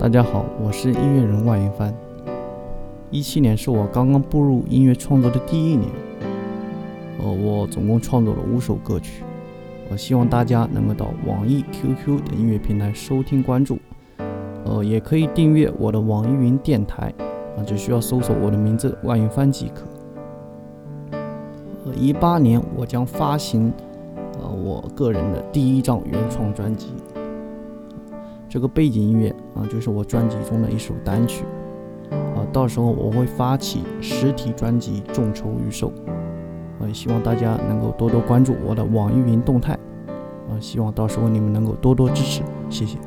大家好，我是音乐人万云帆。一七年是我刚刚步入音乐创作的第一年，呃，我总共创作了五首歌曲。我希望大家能够到网易、QQ 等音乐平台收听关注，呃，也可以订阅我的网易云电台，啊，只需要搜索我的名字万云帆即可。呃，一八年我将发行，呃，我个人的第一张原创专辑。这个背景音乐啊，就是我专辑中的一首单曲啊。到时候我会发起实体专辑众筹预售，啊，希望大家能够多多关注我的网易云动态，啊，希望到时候你们能够多多支持，谢谢。